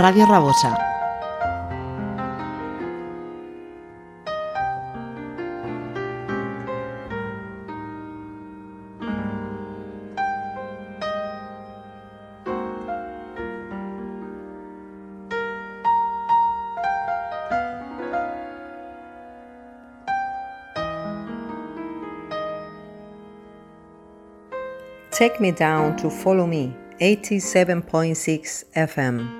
Radio Rabosa. Take me down to follow me, 87.6 FM.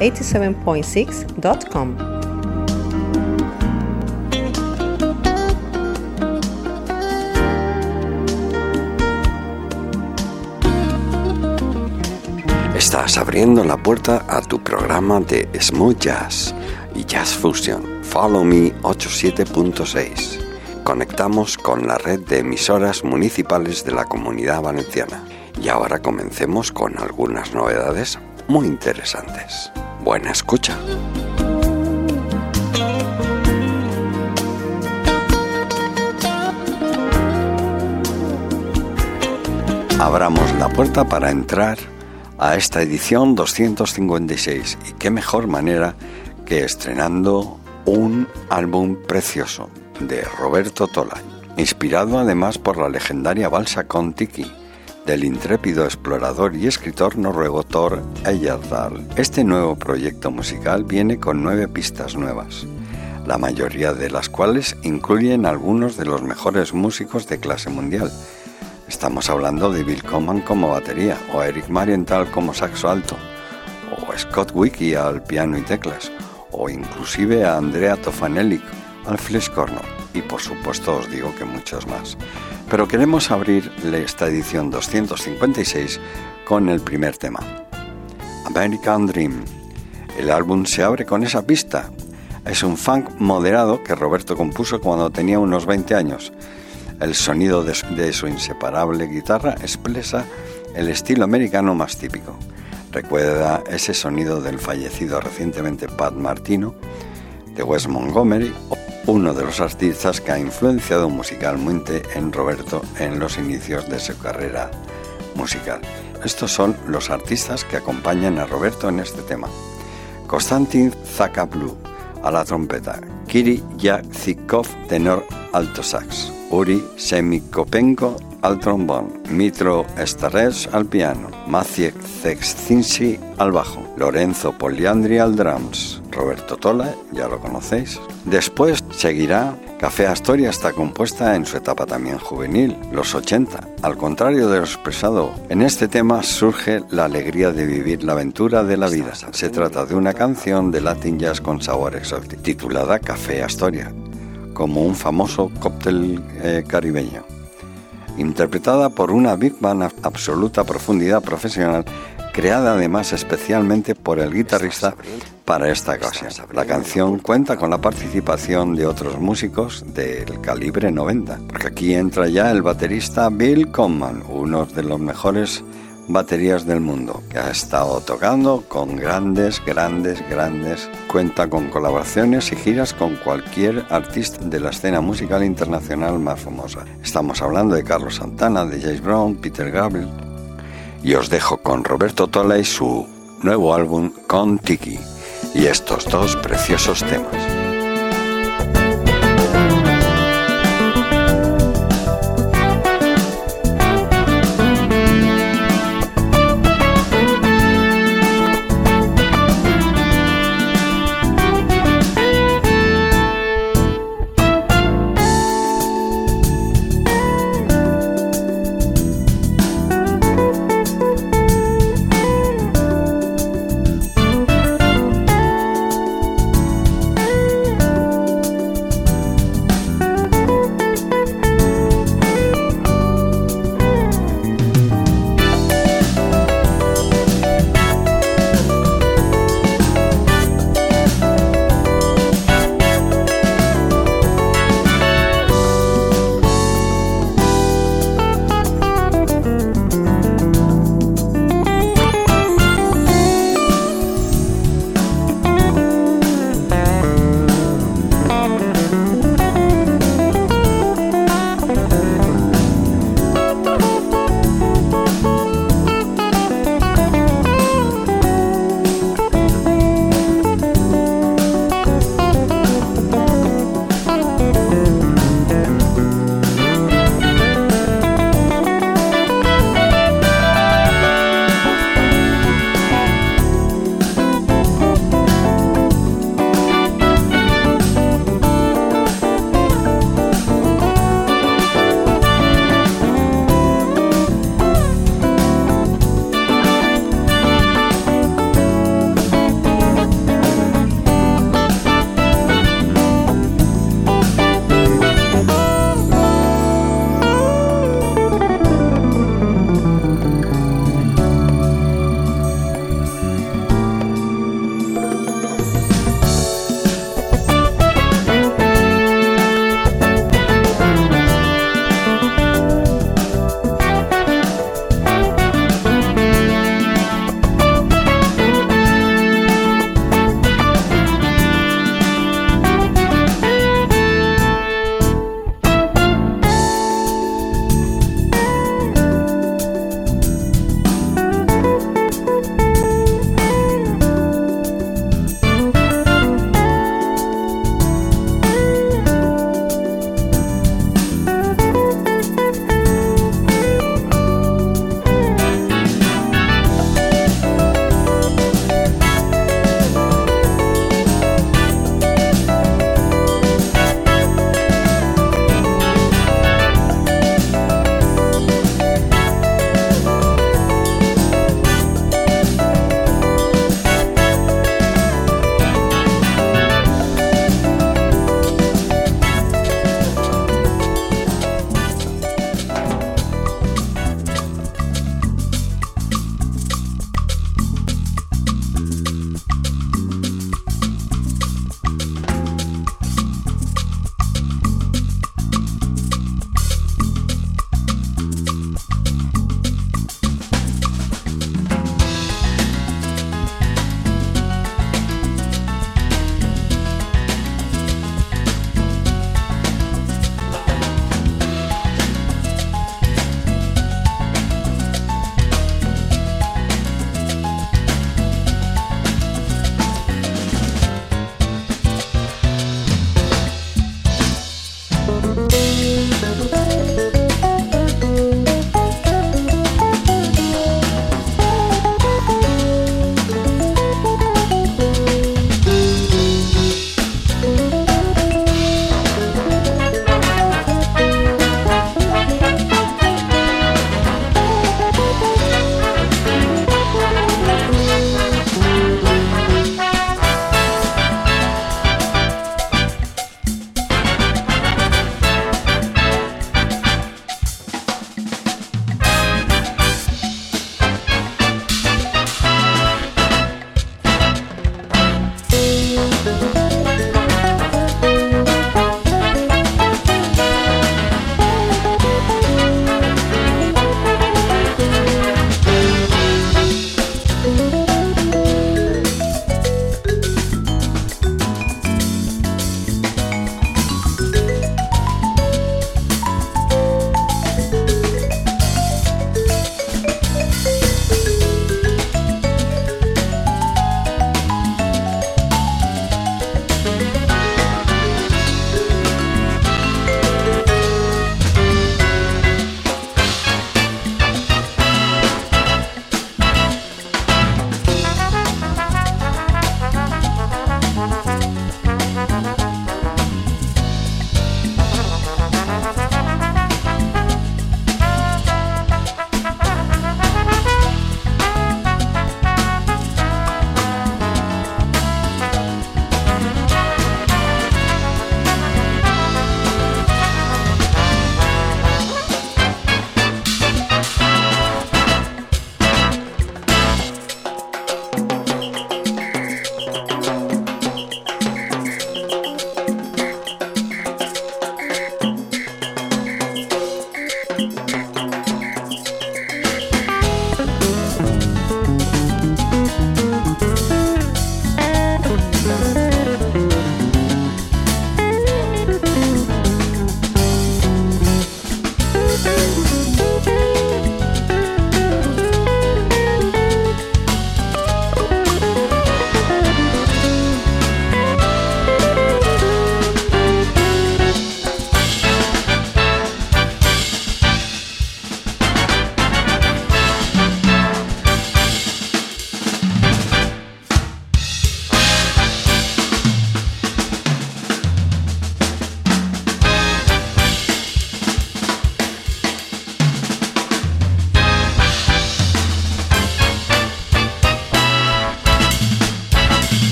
www.followme87.6.com. Estás abriendo la puerta a tu programa de Smooth Jazz y Jazz Fusion. Follow Me 87.6. Conectamos con la red de emisoras municipales de la Comunidad Valenciana. Y ahora comencemos con algunas novedades muy interesantes. Buena escucha. Abramos la puerta para entrar a esta edición 256 y qué mejor manera que estrenando un álbum precioso de Roberto Tola, inspirado además por la legendaria balsa Contiki del intrépido explorador y escritor noruego Thor Heyerdahl. Este nuevo proyecto musical viene con nueve pistas nuevas, la mayoría de las cuales incluyen algunos de los mejores músicos de clase mundial. Estamos hablando de Bill Coman como batería, o Eric Marienthal como saxo alto, o Scott Wiki al piano y teclas, o inclusive a Andrea Tofanelli al fliscorno, y por supuesto os digo que muchos más. Pero queremos abrir esta edición 256 con el primer tema, American Dream. El álbum se abre con esa pista. Es un funk moderado que Roberto compuso cuando tenía unos 20 años. El sonido de su, inseparable guitarra expresa el estilo americano más típico. Recuerda ese sonido del fallecido recientemente Pat Martino, de Wes Montgomery uno de los artistas que ha influenciado musicalmente en Roberto en los inicios de su carrera musical. Estos son los artistas que acompañan a Roberto en este tema. Konstantin Zakaplu a la trompeta, Kiri Yakzikov tenor alto sax, Uri Semikopenko al trombón, Mitro Estares al piano, Maciek Zexcinsi al bajo, Lorenzo Poliandri al drums, Roberto Tola, ya lo conocéis. Después seguirá Café Astoria está compuesta en su etapa también juvenil, los 80. Al contrario de lo expresado en este tema, surge la alegría de vivir la aventura de la vida. Se trata de una canción de Latin Jazz con sabor exótico, titulada Café Astoria, como un famoso cóctel eh, caribeño interpretada por una big band absoluta profundidad profesional, creada además especialmente por el guitarrista para esta ocasión. La canción cuenta con la participación de otros músicos del calibre 90, porque aquí entra ya el baterista Bill Conman, uno de los mejores baterías del mundo, que ha estado tocando con grandes, grandes, grandes, cuenta con colaboraciones y giras con cualquier artista de la escena musical internacional más famosa. Estamos hablando de Carlos Santana, de James Brown, Peter Gabriel. Y os dejo con Roberto Tola y su nuevo álbum Con Tiki y estos dos preciosos temas.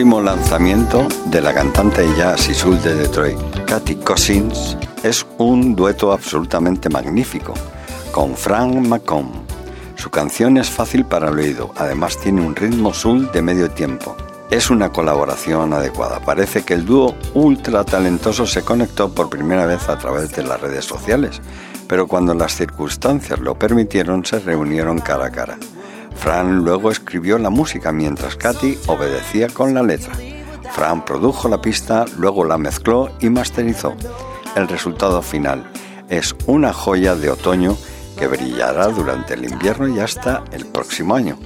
Último lanzamiento de la cantante jazz y soul de Detroit, Katy Cousins, es un dueto absolutamente magnífico con Frank McComb. Su canción es fácil para el oído, además tiene un ritmo soul de medio tiempo. Es una colaboración adecuada. Parece que el dúo ultra talentoso se conectó por primera vez a través de las redes sociales, pero cuando las circunstancias lo permitieron se reunieron cara a cara. Fran luego escribió la música mientras Katy obedecía con la letra. Fran produjo la pista, luego la mezcló y masterizó. El resultado final es una joya de otoño que brillará durante el invierno y hasta el próximo año.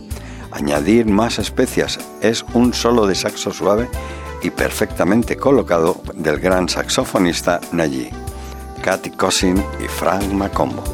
Añadir más especias es un solo de saxo suave y perfectamente colocado del gran saxofonista Nayi, Katy Cousin y Frank Macombo.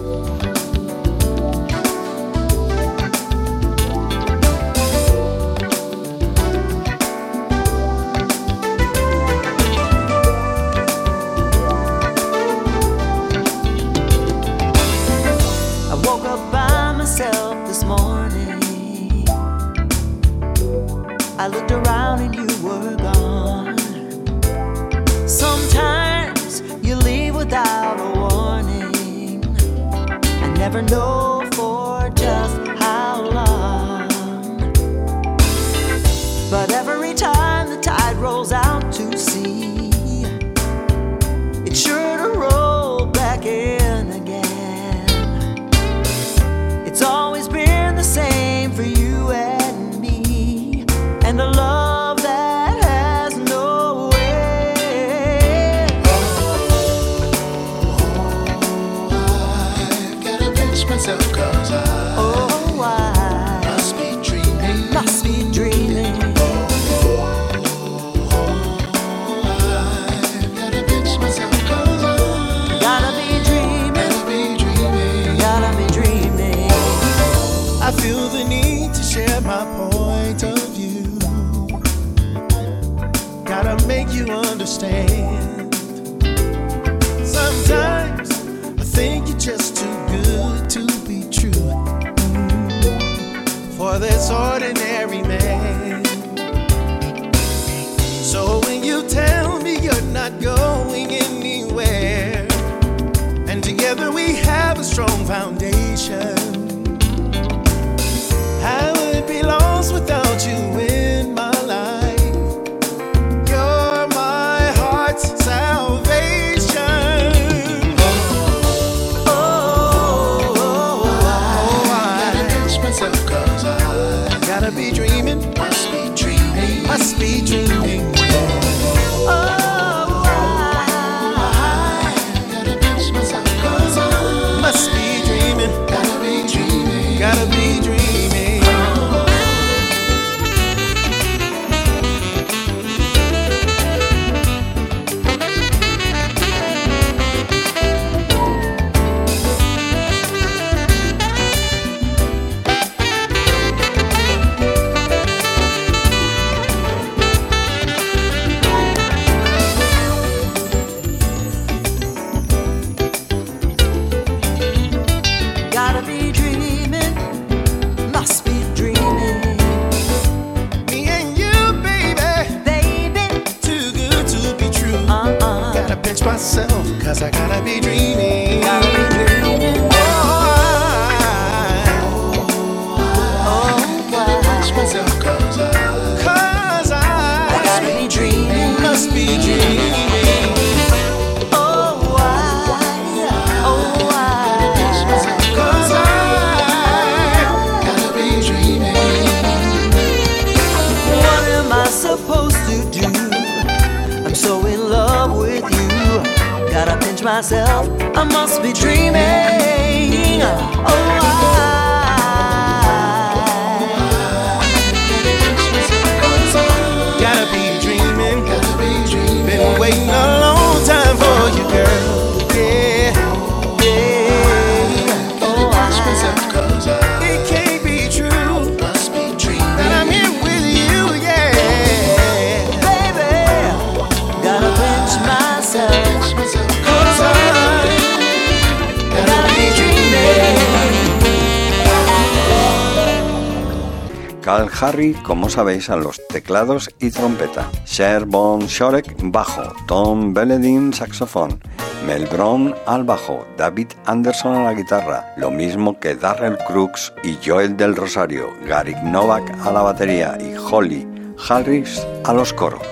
Cal Harry, como sabéis, a los teclados y trompeta, Cher Von Shorek bajo, Tom Belledin saxofón, Mel Brown al bajo, David Anderson a la guitarra, lo mismo que Darrell Crooks y Joel del Rosario, Gary Novak a la batería. Y Holly Harris a los coros.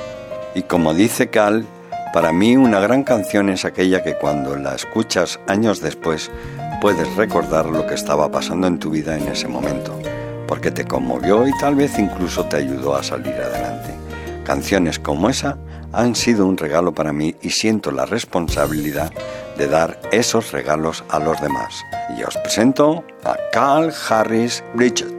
Y como dice Cal, para mí una gran canción es aquella que cuando la escuchas años después puedes recordar lo que estaba pasando en tu vida en ese momento, porque te conmovió y tal vez incluso te ayudó a salir adelante. Canciones como esa han sido un regalo para mí y siento la responsabilidad de dar esos regalos a los demás. Y os presento a Carl Harris Bridget.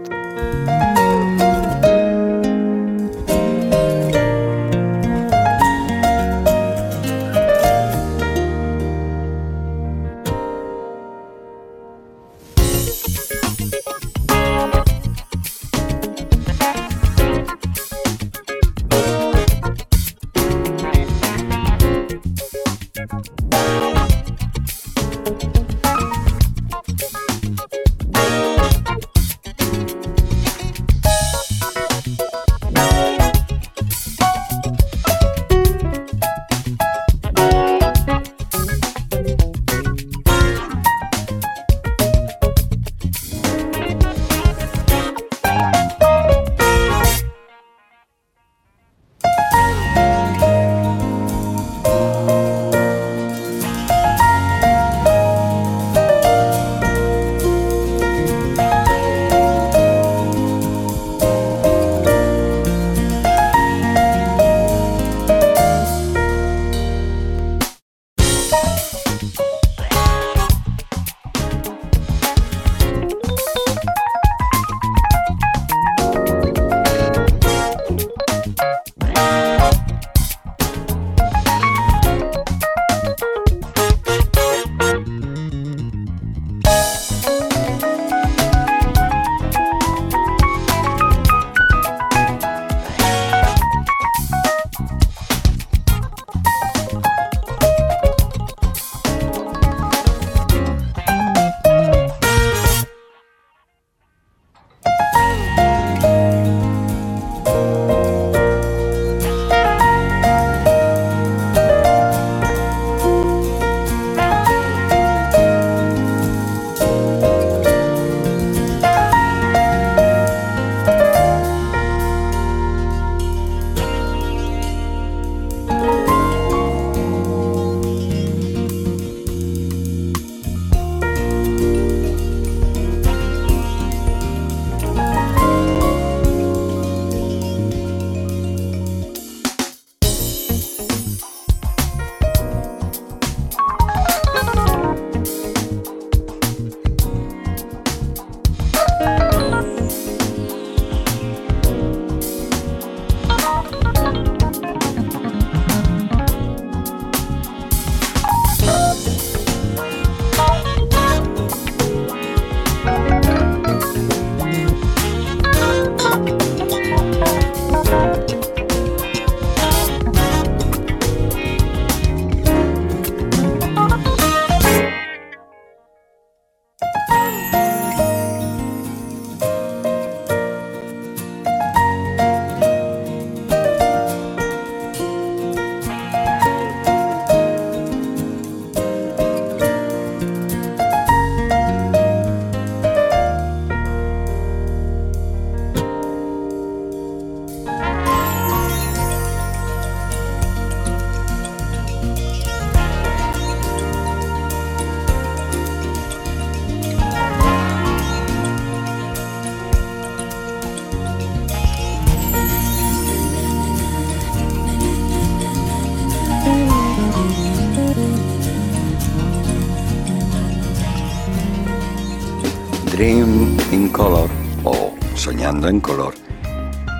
En color,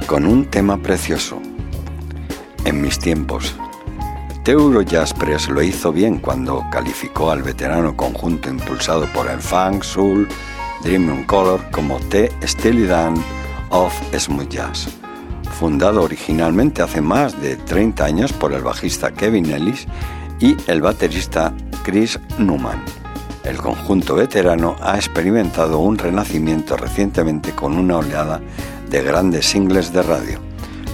con un tema precioso. En mis tiempos, Teuro Jaspers lo hizo bien cuando calificó al veterano conjunto impulsado por el funk, soul, dream and color como The Steely of Smooth Jazz. Fundado originalmente hace más de 30 años por el bajista Kevin Ellis y el baterista Chris Newman. El conjunto veterano ha experimentado un renacimiento recientemente con una oleada de grandes singles de radio.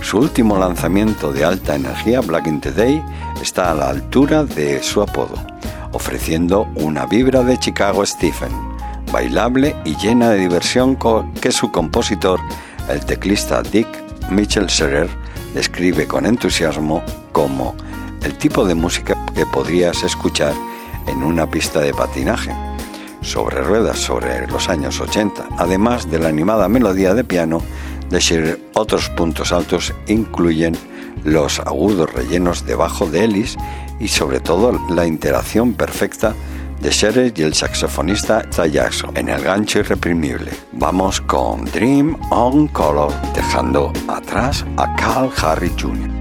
Su último lanzamiento de alta energía, Black in the Day, está a la altura de su apodo, ofreciendo una vibra de Chicago Stephen, bailable y llena de diversión que su compositor, el teclista Dick Mitchell Scherer, describe con entusiasmo como el tipo de música que podrías escuchar en una pista de patinaje sobre ruedas sobre los años 80, además de la animada melodía de piano de. Otros puntos altos incluyen los agudos rellenos debajo de Ellis y sobre todo la interacción perfecta de Scherer y el saxofonista Ty Jackson en el gancho irreprimible. Vamos con Dream on Color, dejando atrás a Carl Harry Jr.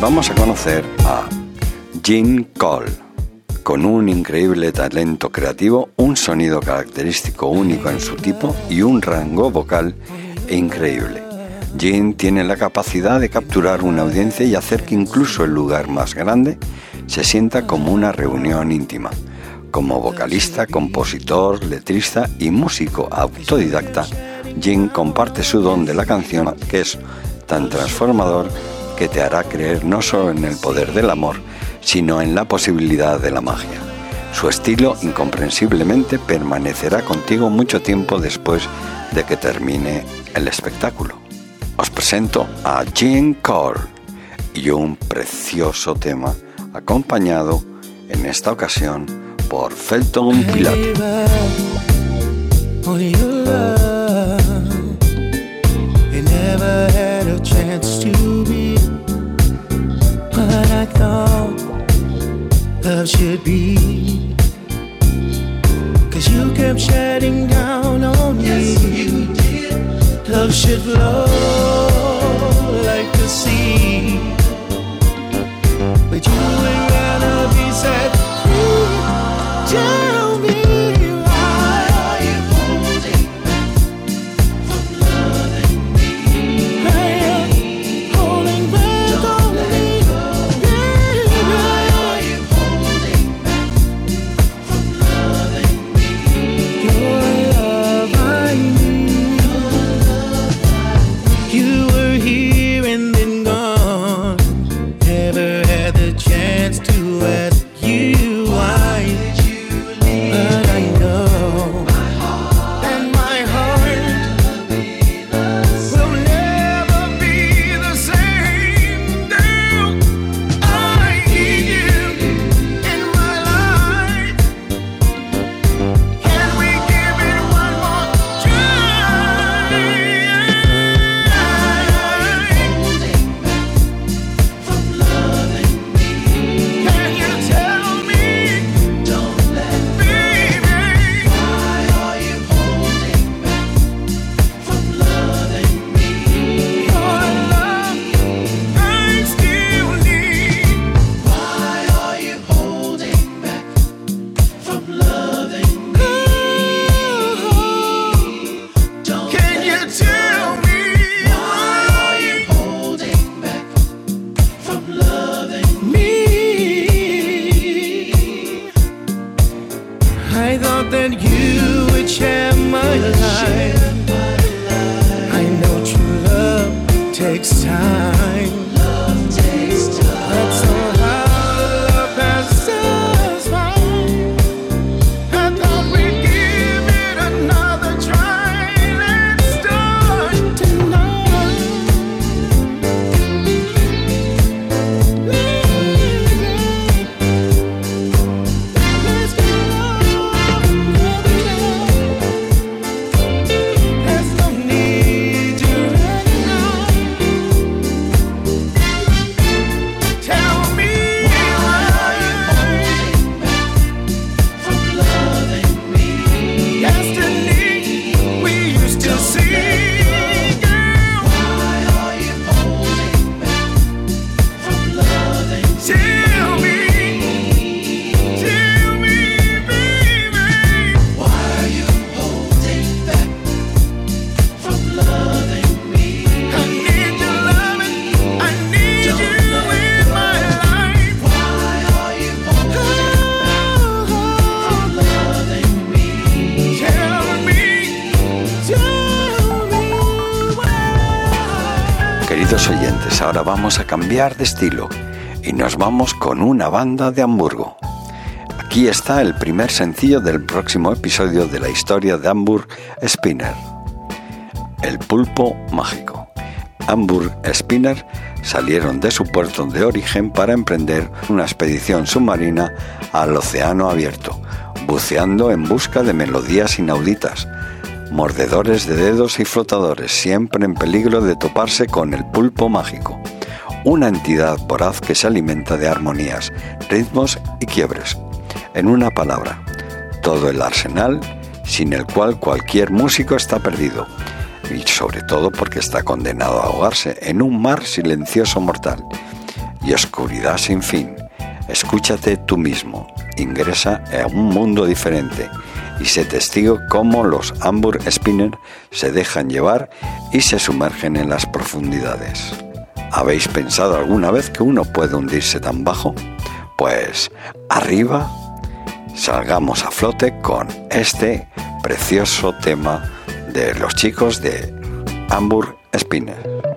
vamos a conocer a Jean Cole, con un increíble talento creativo, un sonido característico único en su tipo y un rango vocal increíble. Jean tiene la capacidad de capturar una audiencia y hacer que incluso el lugar más grande se sienta como una reunión íntima. Como vocalista, compositor, letrista y músico autodidacta, Jim comparte su don de la canción que es tan transformador que te hará creer no solo en el poder del amor, sino en la posibilidad de la magia. Su estilo incomprensiblemente permanecerá contigo mucho tiempo después de que termine el espectáculo. Os presento a Jean Cole y un precioso tema acompañado en esta ocasión por Felton Pilat. Love should be. Cause you kept shutting down on me. Yes, you did. Love should flow like the sea. But you ain't gonna be set free. Tell vamos a cambiar de estilo y nos vamos con una banda de Hamburgo. Aquí está el primer sencillo del próximo episodio de la historia de Hamburg Spinner, El pulpo mágico. Hamburg Spinner salieron de su puerto de origen para emprender una expedición submarina al océano abierto, buceando en busca de melodías inauditas, mordedores de dedos y flotadores, siempre en peligro de toparse con el pulpo mágico una entidad voraz que se alimenta de armonías, ritmos y quiebres. En una palabra, todo el arsenal sin el cual cualquier músico está perdido, y sobre todo porque está condenado a ahogarse en un mar silencioso mortal y oscuridad sin fin. Escúchate tú mismo ingresa a un mundo diferente y se testigo cómo los Hamburg Spinner se dejan llevar y se sumergen en las profundidades. ¿Habéis pensado alguna vez que uno puede hundirse tan bajo? Pues arriba, salgamos a flote con este precioso tema de los chicos de Hamburg Spinner.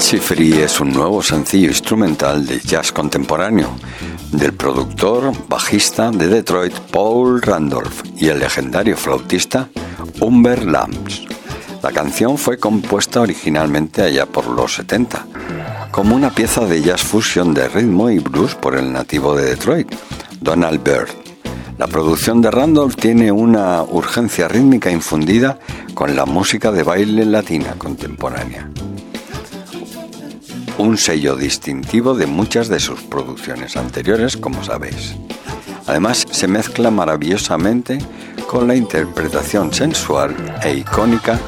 Fancy Free es un nuevo sencillo instrumental de jazz contemporáneo del productor bajista de Detroit Paul Randolph y el legendario flautista Humber Lambs. La canción fue compuesta originalmente allá por los 70 como una pieza de jazz fusion de ritmo y blues por el nativo de Detroit, Donald Byrd. La producción de Randolph tiene una urgencia rítmica infundida con la música de baile latina contemporánea un sello distintivo de muchas de sus producciones anteriores, como sabéis. Además, se mezcla maravillosamente con la interpretación sensual e icónica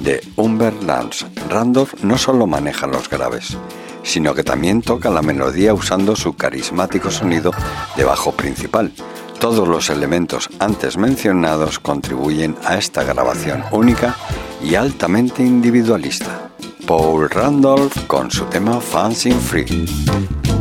de Humber Lance. Randolph no solo maneja los graves, sino que también toca la melodía usando su carismático sonido de bajo principal. Todos los elementos antes mencionados contribuyen a esta grabación única y altamente individualista. Paul Randolph con su tema Fancy Free.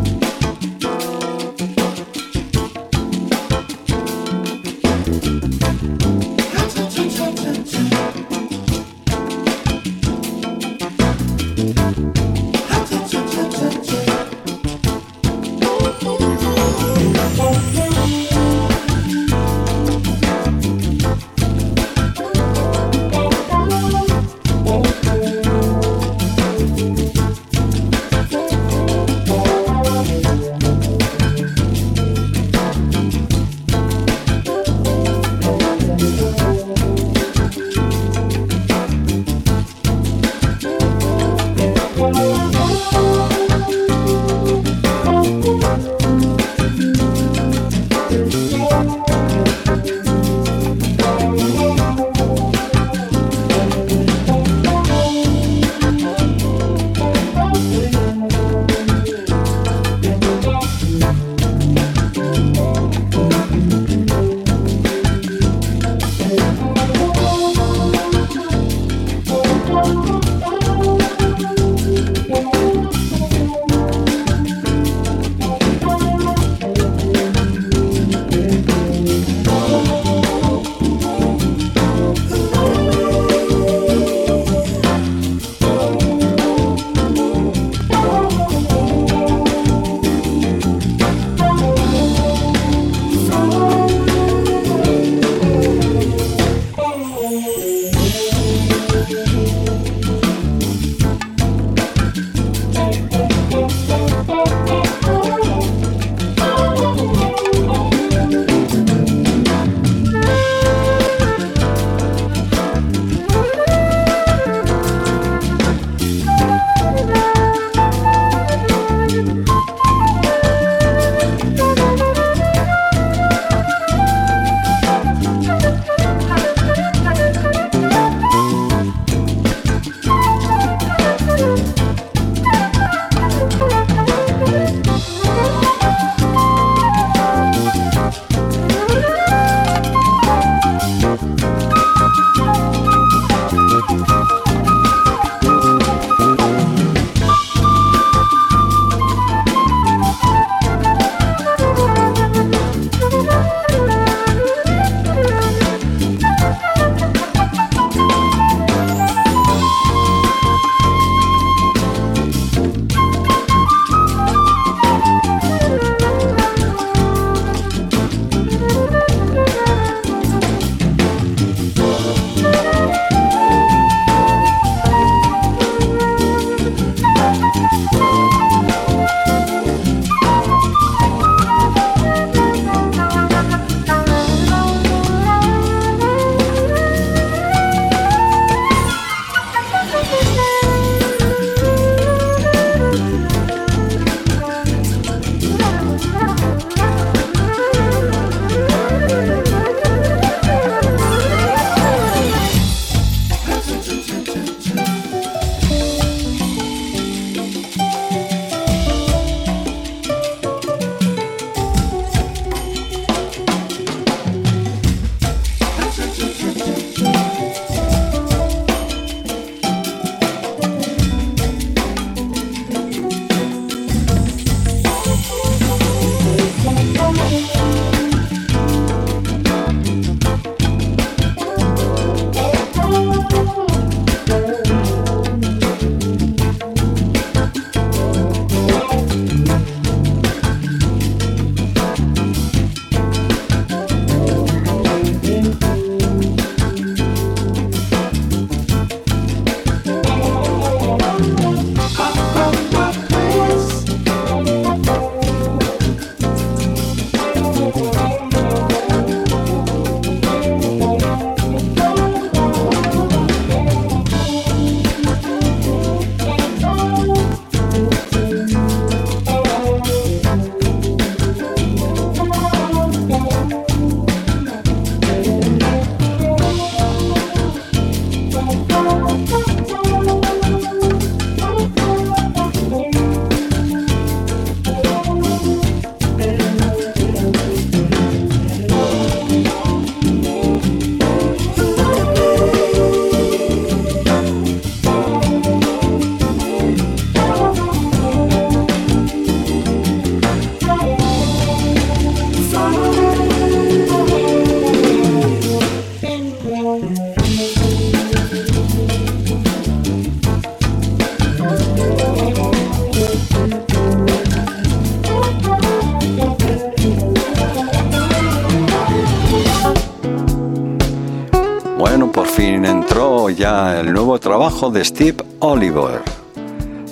Nuevo trabajo de Steve Oliver,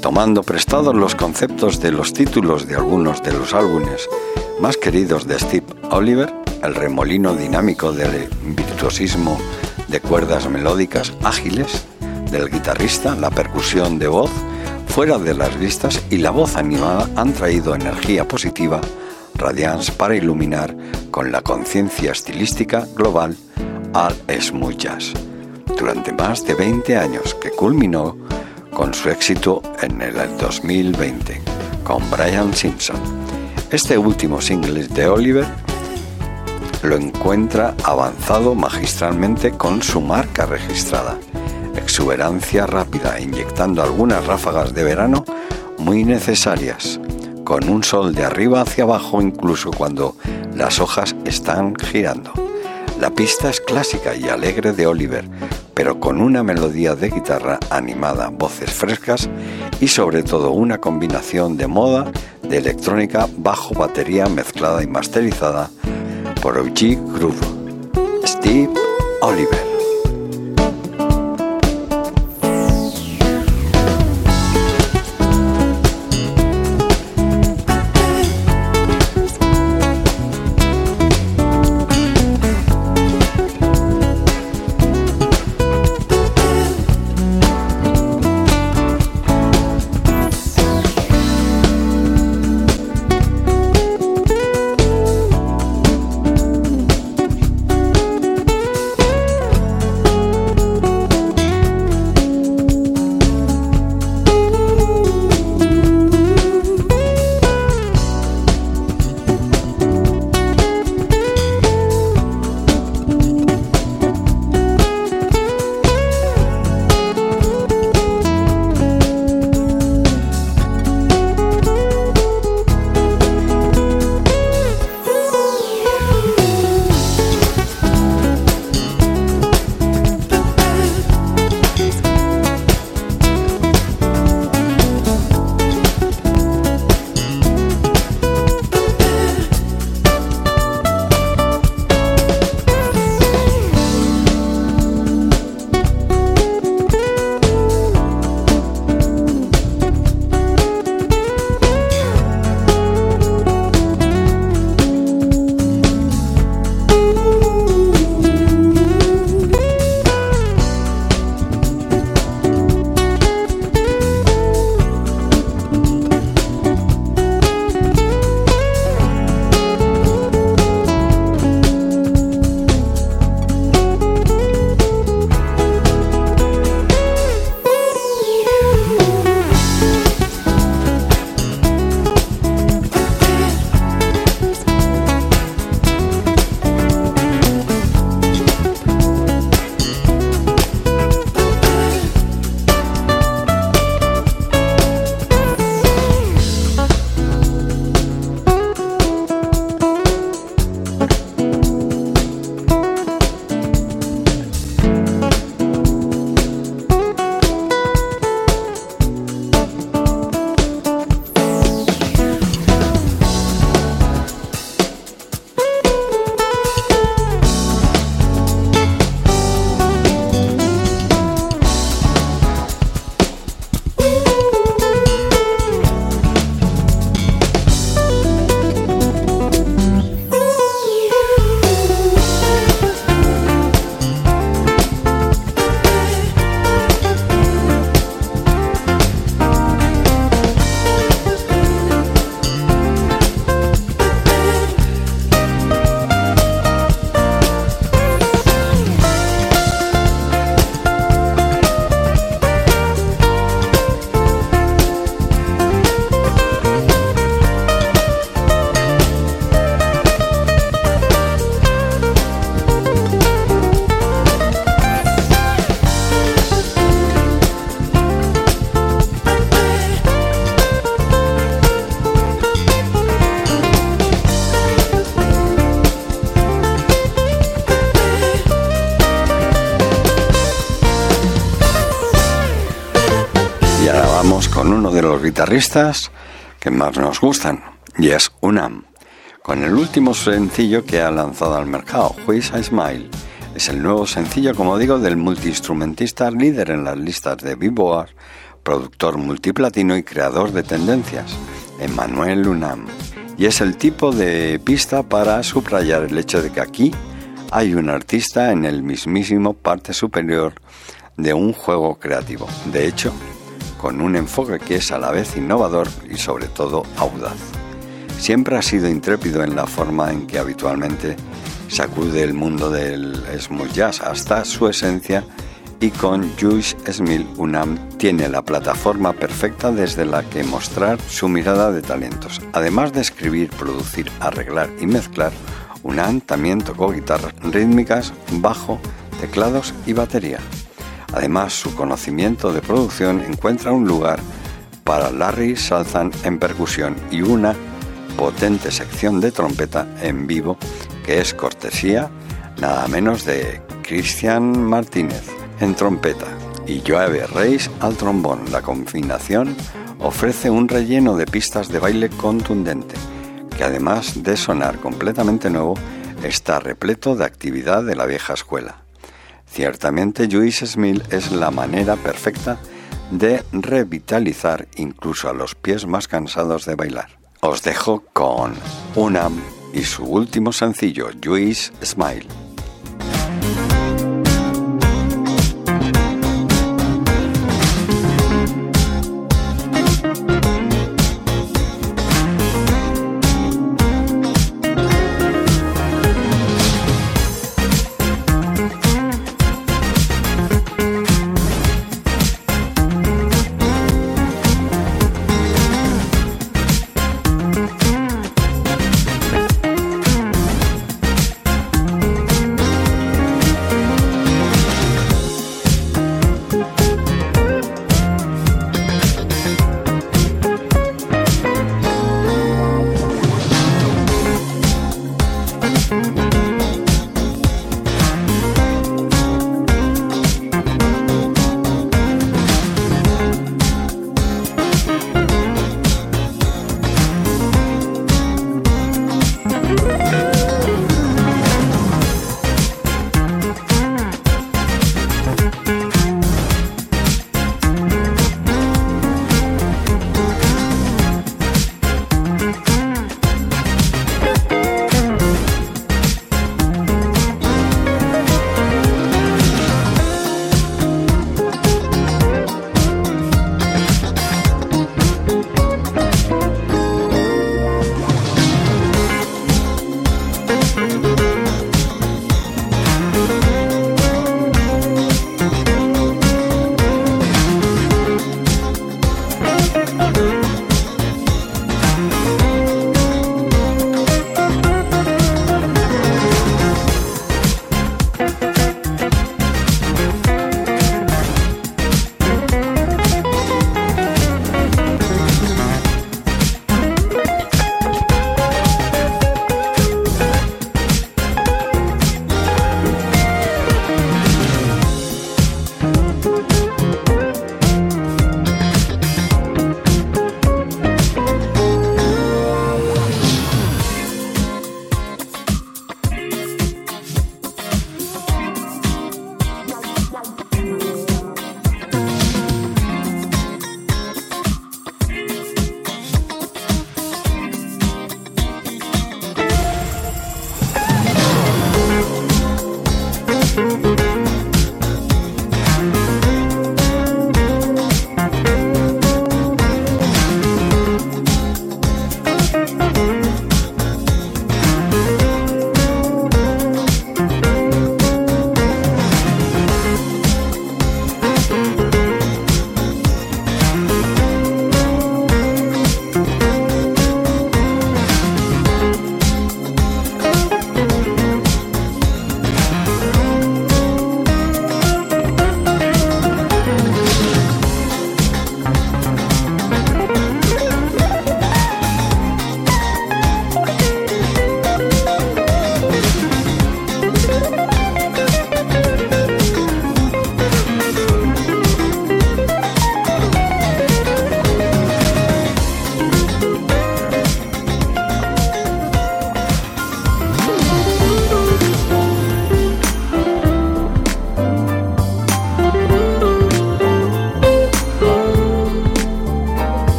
tomando prestados los conceptos de los títulos de algunos de los álbumes más queridos de Steve Oliver, el remolino dinámico del virtuosismo de cuerdas melódicas ágiles del guitarrista, la percusión de voz fuera de las vistas y la voz animada han traído energía positiva, radiance para iluminar con la conciencia estilística global al smooth durante más de 20 años que culminó con su éxito en el 2020 con Brian Simpson. Este último single de Oliver lo encuentra avanzado magistralmente con su marca registrada, exuberancia rápida, inyectando algunas ráfagas de verano muy necesarias, con un sol de arriba hacia abajo incluso cuando las hojas están girando. La pista es clásica y alegre de Oliver, pero con una melodía de guitarra animada, voces frescas y sobre todo una combinación de moda, de electrónica, bajo, batería mezclada y masterizada por OG Groove. Steve Oliver. Que más nos gustan, y es Unam, con el último sencillo que ha lanzado al mercado, Who's I Smile, Es el nuevo sencillo, como digo, del multiinstrumentista líder en las listas de Billboard, productor multiplatino y creador de tendencias, Emmanuel Unam. Y es el tipo de pista para subrayar el hecho de que aquí hay un artista en el mismísimo parte superior de un juego creativo. De hecho, con un enfoque que es a la vez innovador y sobre todo audaz. Siempre ha sido intrépido en la forma en que habitualmente sacude el mundo del smooth jazz hasta su esencia y con Juice Smith Unam tiene la plataforma perfecta desde la que mostrar su mirada de talentos. Además de escribir, producir, arreglar y mezclar, Unam también tocó guitarras rítmicas, bajo, teclados y batería. Además, su conocimiento de producción encuentra un lugar para Larry Salzan en percusión y una potente sección de trompeta en vivo que es cortesía nada menos de Cristian Martínez en trompeta y Joave Reis al trombón. La combinación ofrece un relleno de pistas de baile contundente que además de sonar completamente nuevo está repleto de actividad de la vieja escuela. Ciertamente Juice Smith es la manera perfecta de revitalizar incluso a los pies más cansados de bailar. Os dejo con Unam y su último sencillo, Juice Smile.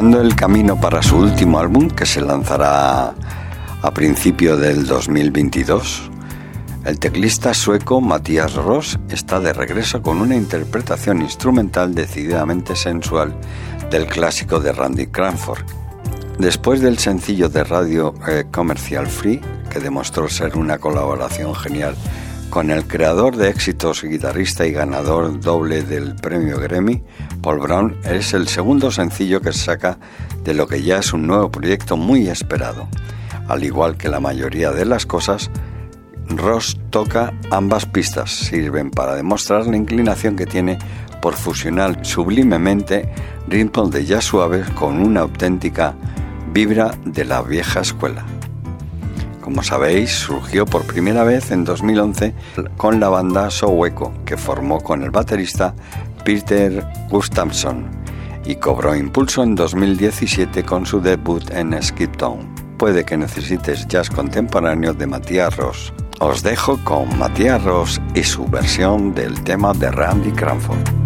El camino para su último álbum que se lanzará a principio del 2022. El teclista sueco Matías Ross está de regreso con una interpretación instrumental decididamente sensual del clásico de Randy Cranford. Después del sencillo de radio eh, Commercial Free, que demostró ser una colaboración genial con el creador de éxitos, guitarrista y ganador doble del premio Grammy, Paul Brown, es el segundo sencillo que saca de lo que ya es un nuevo proyecto muy esperado. Al igual que la mayoría de las cosas, Ross toca ambas pistas, sirven para demostrar la inclinación que tiene por fusionar sublimemente ritmos de jazz suaves con una auténtica vibra de la vieja escuela. Como sabéis, surgió por primera vez en 2011 con la banda Soweco, que formó con el baterista Peter Gustafsson y cobró impulso en 2017 con su debut en Skiptown. Puede que necesites jazz contemporáneo de Matías Ross. Os dejo con Matías Ross y su versión del tema de Randy Cranford.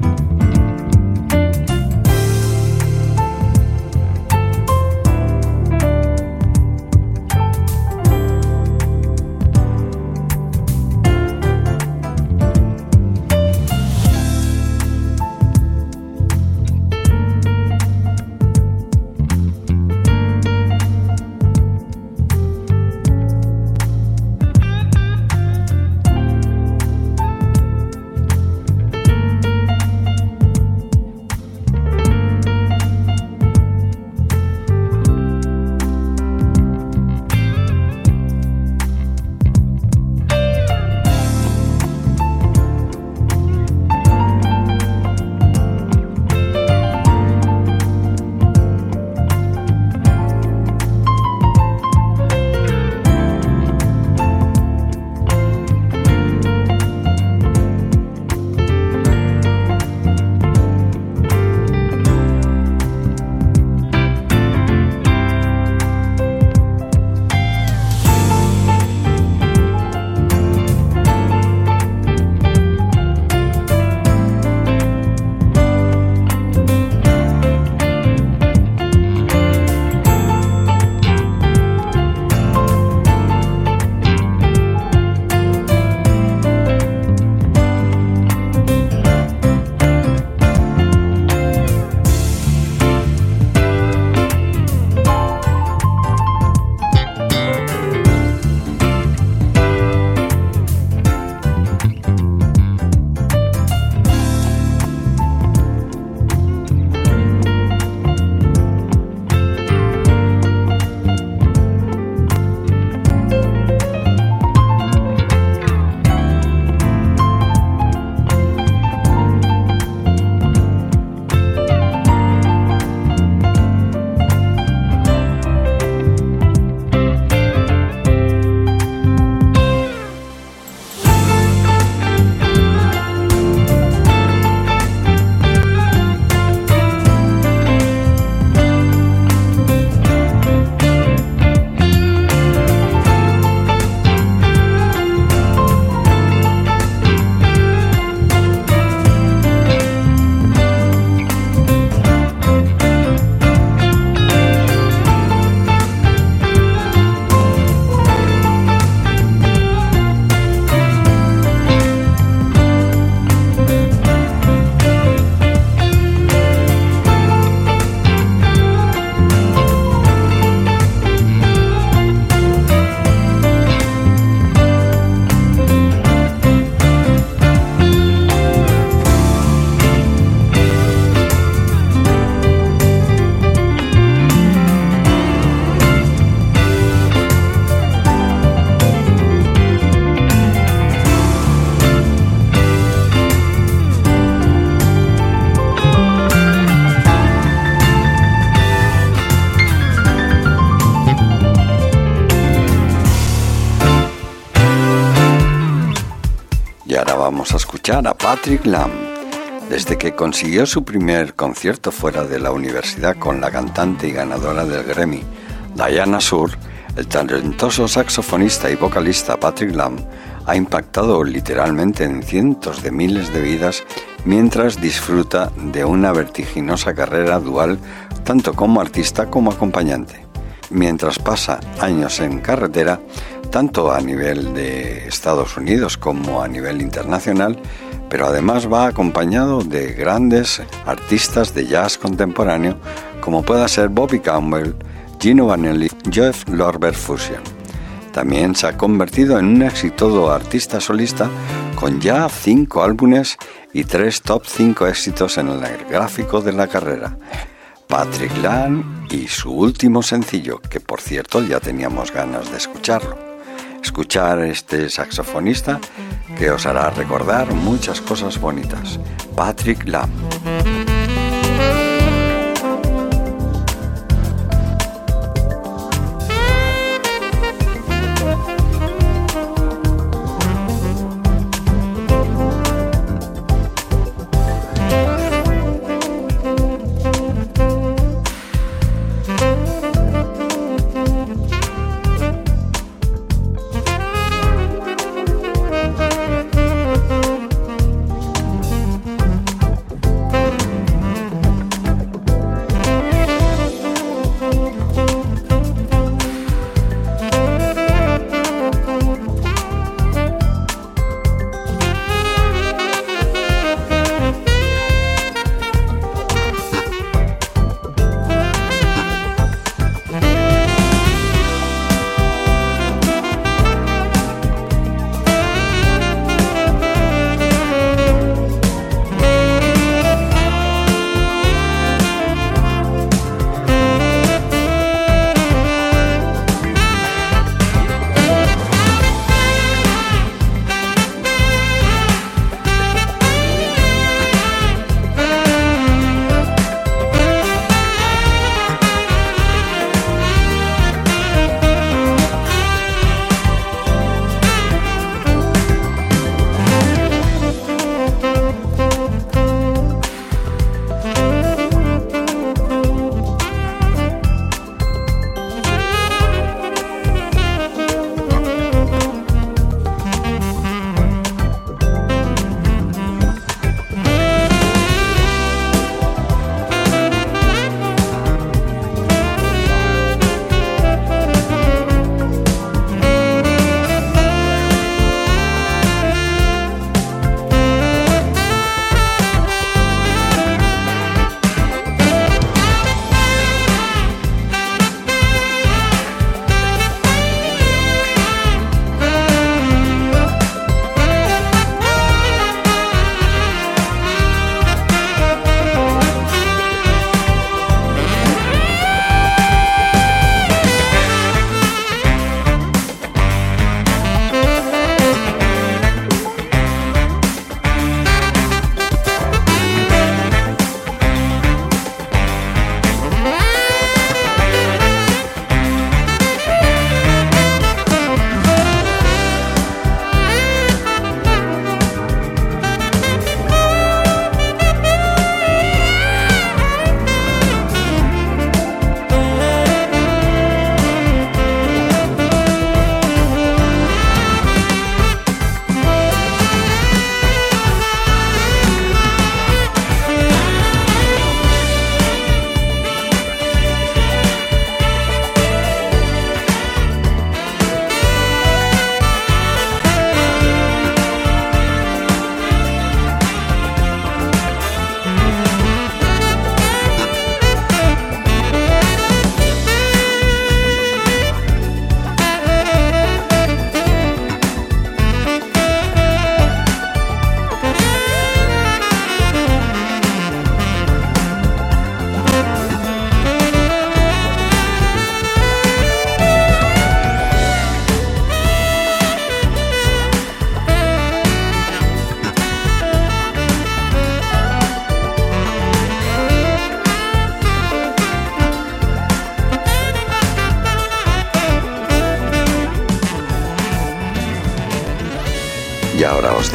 A Patrick Lamb. Desde que consiguió su primer concierto fuera de la universidad con la cantante y ganadora del Grammy, Diana Sur, el talentoso saxofonista y vocalista Patrick Lamb ha impactado literalmente en cientos de miles de vidas mientras disfruta de una vertiginosa carrera dual tanto como artista como acompañante. Mientras pasa años en carretera, tanto a nivel de Estados Unidos como a nivel internacional, pero además va acompañado de grandes artistas de jazz contemporáneo como pueda ser Bobby Campbell, Gino Vanelli, Jeff Lorber Fusion. También se ha convertido en un exitoso artista solista con ya cinco álbumes y tres top 5 éxitos en el gráfico de la carrera. Patrick Lang y su último sencillo, que por cierto ya teníamos ganas de escucharlo. Escuchar este saxofonista que os hará recordar muchas cosas bonitas. Patrick Lam.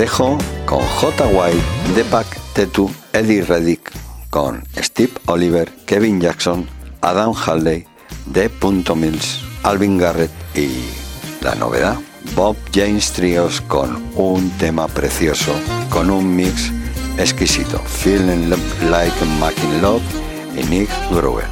Dejo con J. White, Deepak Tetu, Eddie Reddick, con Steve Oliver, Kevin Jackson, Adam Halley, D. Mills, Alvin Garrett y la novedad, Bob James Trios con un tema precioso, con un mix exquisito. Feeling Like Making Love y Nick Grover.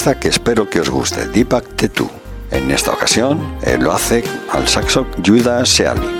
Guitarrista que espero que os guste, Deepak Tetu. En esta ocasión, él lo hace al saxo Judas Seali.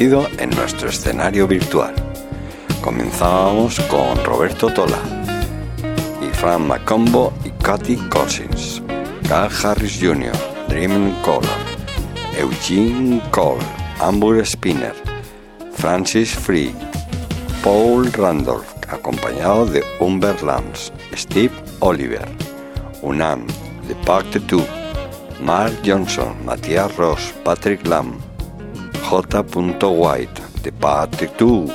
En nuestro escenario virtual. Comenzamos con Roberto Tola y Fran Macombo y Katy Cousins, Carl Harris Jr., Dream Cole, Eugene Cole, Amber Spinner, Francis Free, Paul Randolph, acompañado de Humber Lance, Steve Oliver, Unam, The Park 2, Mark Johnson, Matías Ross, Patrick Lamb, J. White, The Park 2,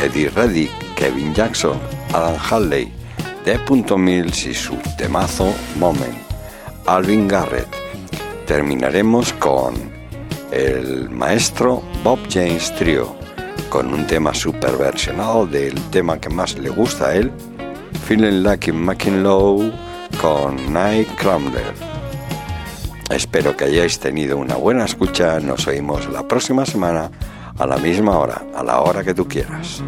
Eddie Reddick, Kevin Jackson, Alan Halley, D. Mills y su temazo Moment, Alvin Garrett. Terminaremos con el maestro Bob James Trio, con un tema super versionado del tema que más le gusta a él, Feeling Making Low con Night Crumbler. Espero que hayáis tenido una buena escucha, nos oímos la próxima semana a la misma hora, a la hora que tú quieras.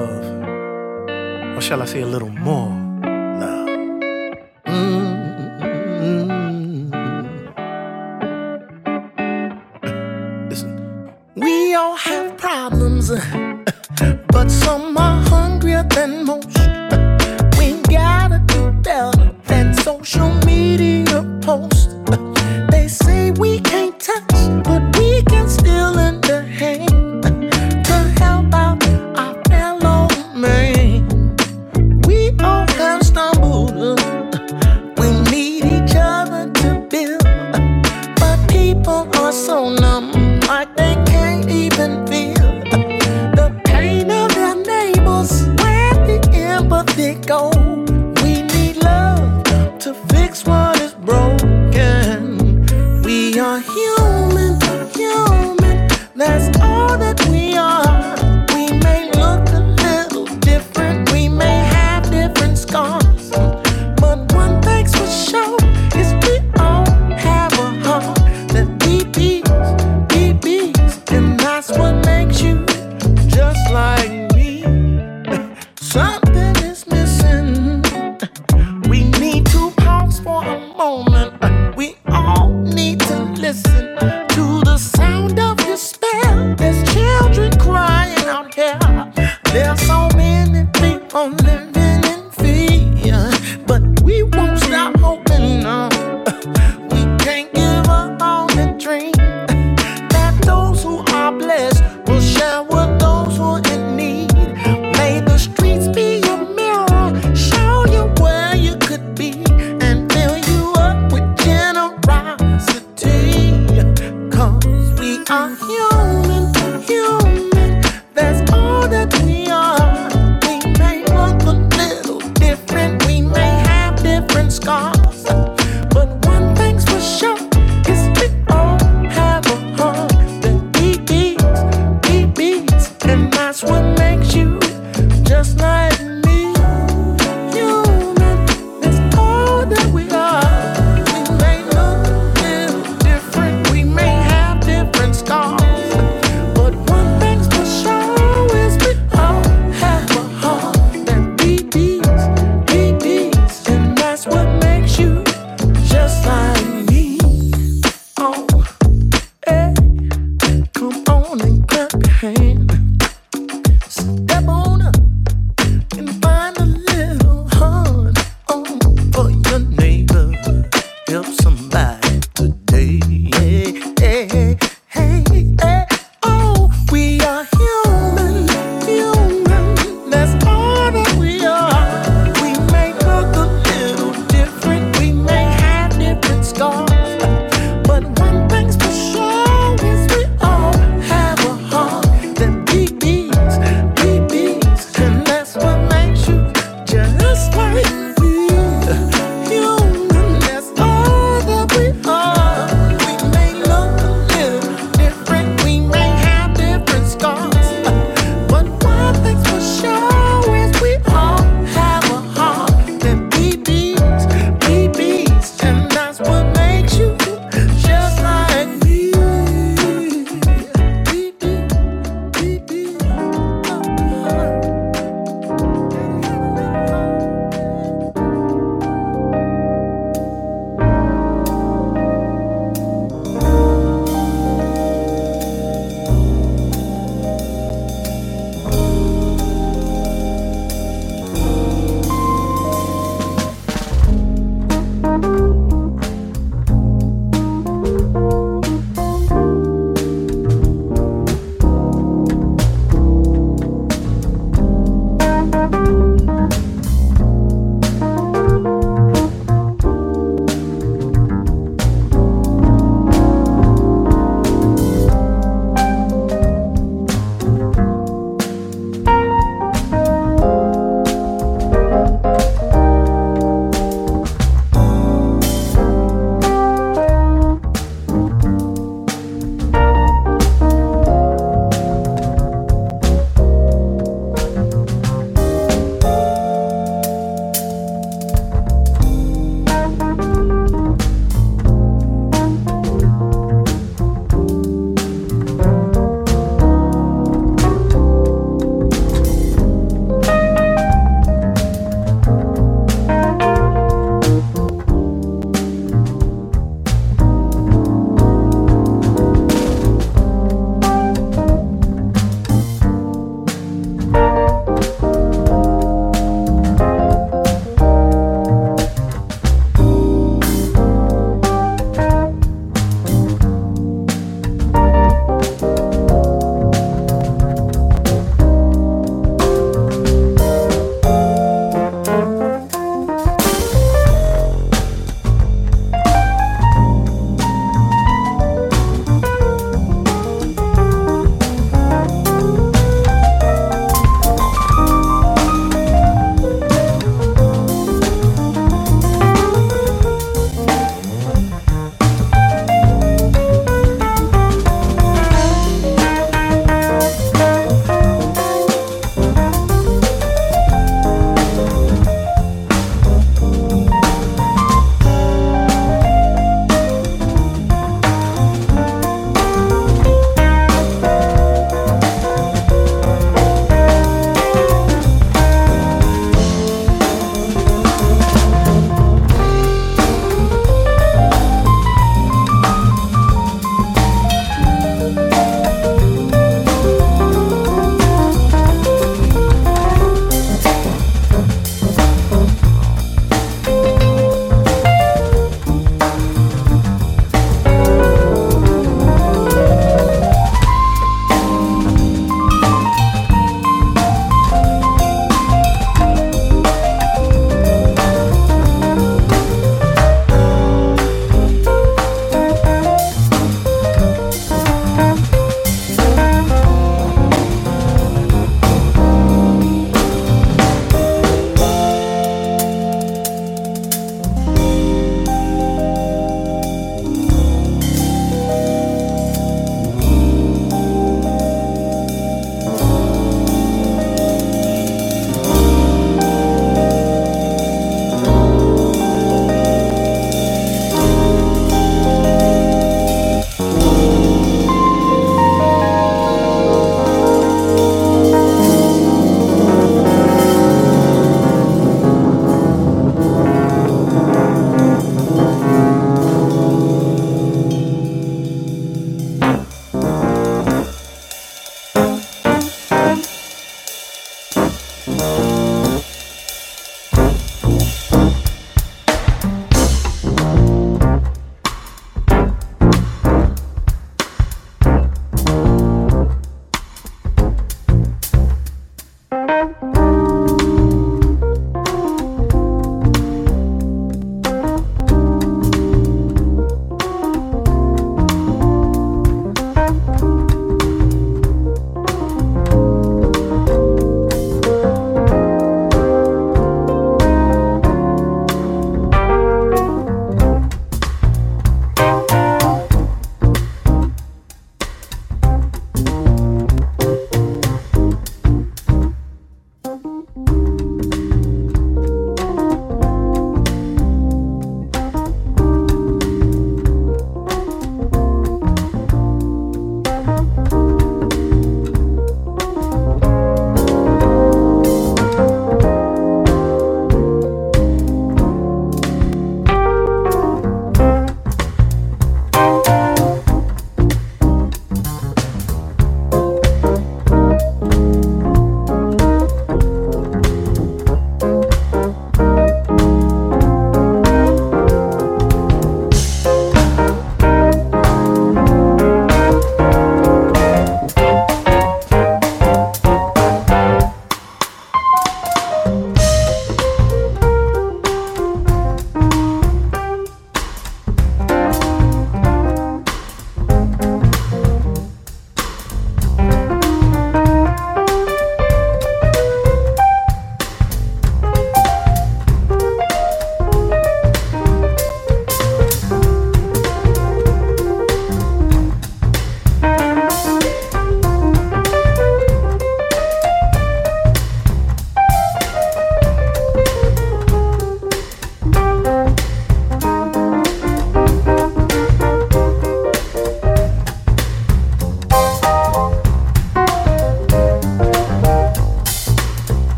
Love. Or shall I say a little more